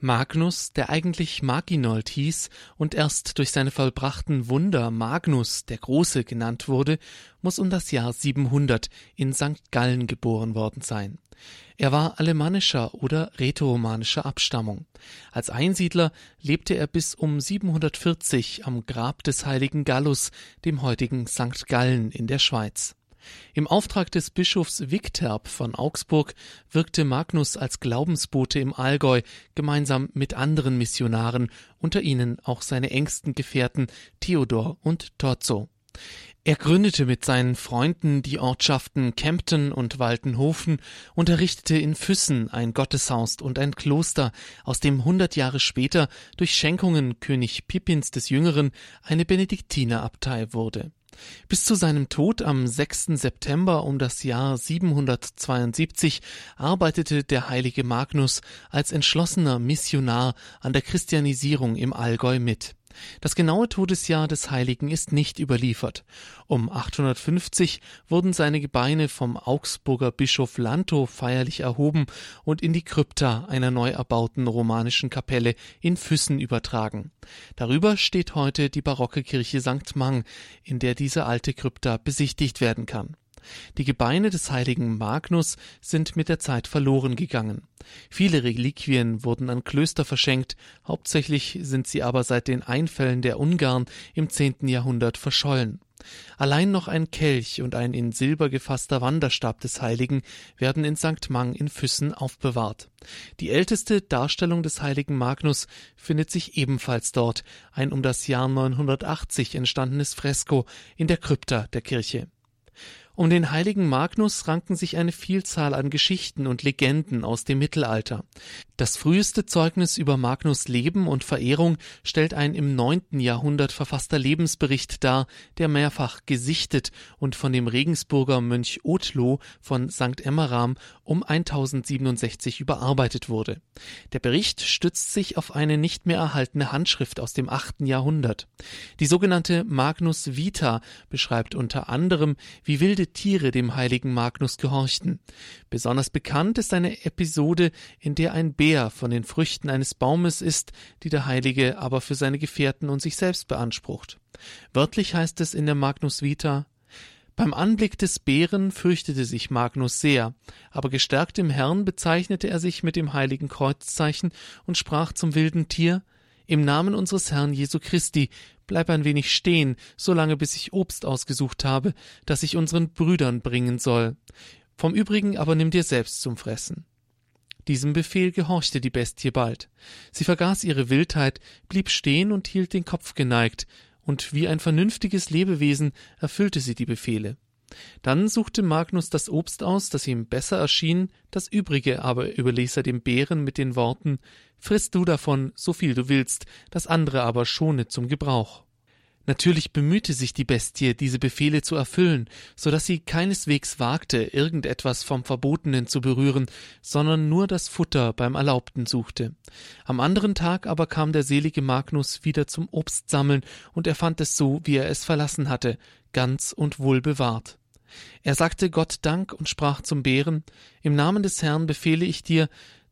Magnus, der eigentlich Maginold hieß und erst durch seine vollbrachten Wunder Magnus der Große genannt wurde, muss um das Jahr 700 in St. Gallen geboren worden sein. Er war alemannischer oder rätoromanischer Abstammung. Als Einsiedler lebte er bis um 740 am Grab des heiligen Gallus, dem heutigen St. Gallen in der Schweiz. Im Auftrag des Bischofs Wigterp von Augsburg wirkte Magnus als Glaubensbote im Allgäu gemeinsam mit anderen Missionaren, unter ihnen auch seine engsten Gefährten Theodor und Torzo. Er gründete mit seinen Freunden die Ortschaften Kempten und Waltenhofen und errichtete in Füssen ein Gotteshaus und ein Kloster, aus dem hundert Jahre später durch Schenkungen König Pippins des Jüngeren eine Benediktinerabtei wurde. Bis zu seinem Tod am 6. September um das Jahr 772 arbeitete der heilige Magnus als entschlossener Missionar an der Christianisierung im Allgäu mit. Das genaue Todesjahr des Heiligen ist nicht überliefert. Um 850 wurden seine Gebeine vom Augsburger Bischof Lanto feierlich erhoben und in die Krypta einer neu erbauten romanischen Kapelle in Füssen übertragen. Darüber steht heute die barocke Kirche St. Mang, in der diese alte Krypta besichtigt werden kann. Die Gebeine des heiligen Magnus sind mit der Zeit verloren gegangen. Viele Reliquien wurden an Klöster verschenkt, hauptsächlich sind sie aber seit den Einfällen der Ungarn im zehnten Jahrhundert verschollen. Allein noch ein Kelch und ein in Silber gefasster Wanderstab des Heiligen werden in St. Mang in Füssen aufbewahrt. Die älteste Darstellung des heiligen Magnus findet sich ebenfalls dort, ein um das Jahr 980 entstandenes Fresko in der Krypta der Kirche. Um den heiligen Magnus ranken sich eine Vielzahl an Geschichten und Legenden aus dem Mittelalter. Das früheste Zeugnis über Magnus Leben und Verehrung stellt ein im neunten Jahrhundert verfasster Lebensbericht dar, der mehrfach gesichtet und von dem Regensburger Mönch Othlo von St. Emmeram um 1067 überarbeitet wurde. Der Bericht stützt sich auf eine nicht mehr erhaltene Handschrift aus dem achten Jahrhundert. Die sogenannte Magnus Vita beschreibt unter anderem, wie wilde Tiere dem heiligen Magnus gehorchten. Besonders bekannt ist eine Episode, in der ein Bär von den Früchten eines Baumes isst, die der Heilige aber für seine Gefährten und sich selbst beansprucht. Wörtlich heißt es in der Magnus Vita beim Anblick des Bären fürchtete sich Magnus sehr, aber gestärkt im Herrn bezeichnete er sich mit dem heiligen Kreuzzeichen und sprach zum wilden Tier Im Namen unseres Herrn Jesu Christi Bleib ein wenig stehen, solange bis ich Obst ausgesucht habe, das ich unseren Brüdern bringen soll. Vom übrigen aber nimm dir selbst zum Fressen. Diesem Befehl gehorchte die Bestie bald. Sie vergaß ihre Wildheit, blieb stehen und hielt den Kopf geneigt, und wie ein vernünftiges Lebewesen erfüllte sie die Befehle. Dann suchte Magnus das Obst aus, das ihm besser erschien, das übrige aber überließ er dem Bären mit den Worten Friss du davon, so viel du willst, das andere aber schone zum Gebrauch. Natürlich bemühte sich die Bestie, diese Befehle zu erfüllen, so dass sie keineswegs wagte, irgendetwas vom Verbotenen zu berühren, sondern nur das Futter beim Erlaubten suchte. Am anderen Tag aber kam der selige Magnus wieder zum Obstsammeln, und er fand es so, wie er es verlassen hatte, ganz und wohl bewahrt. Er sagte Gott Dank und sprach zum Bären Im Namen des Herrn befehle ich dir,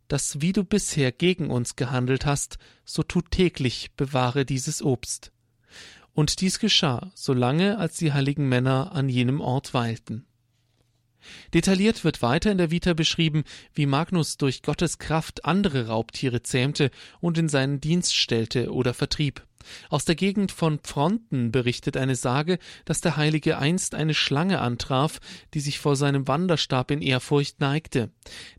dass wie du bisher gegen uns gehandelt hast, so tu täglich bewahre dieses Obst. Und dies geschah, solange als die heiligen Männer an jenem Ort weilten. Detailliert wird weiter in der Vita beschrieben, wie Magnus durch Gottes Kraft andere Raubtiere zähmte und in seinen Dienst stellte oder vertrieb. Aus der Gegend von Pfronten berichtet eine Sage, dass der Heilige einst eine Schlange antraf, die sich vor seinem Wanderstab in Ehrfurcht neigte.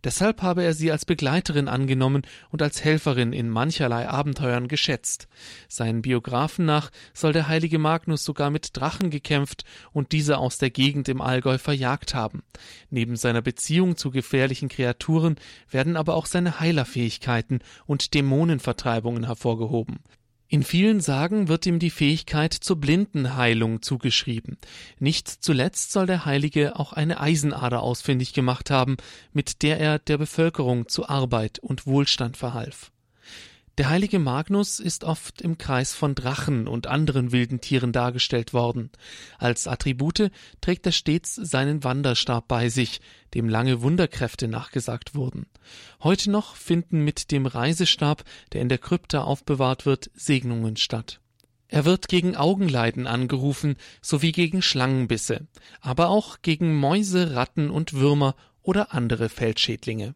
Deshalb habe er sie als Begleiterin angenommen und als Helferin in mancherlei Abenteuern geschätzt. Seinen Biografen nach soll der heilige Magnus sogar mit Drachen gekämpft und diese aus der Gegend im Allgäu verjagt haben. Neben seiner Beziehung zu gefährlichen Kreaturen werden aber auch seine Heilerfähigkeiten und Dämonenvertreibungen hervorgehoben. In vielen Sagen wird ihm die Fähigkeit zur Blindenheilung zugeschrieben. Nicht zuletzt soll der Heilige auch eine Eisenader ausfindig gemacht haben, mit der er der Bevölkerung zu Arbeit und Wohlstand verhalf. Der heilige Magnus ist oft im Kreis von Drachen und anderen wilden Tieren dargestellt worden. Als Attribute trägt er stets seinen Wanderstab bei sich, dem lange Wunderkräfte nachgesagt wurden. Heute noch finden mit dem Reisestab, der in der Krypta aufbewahrt wird, Segnungen statt. Er wird gegen Augenleiden angerufen sowie gegen Schlangenbisse, aber auch gegen Mäuse, Ratten und Würmer oder andere Feldschädlinge.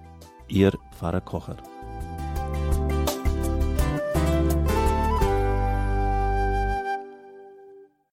Ihr Pfarrer Kocher.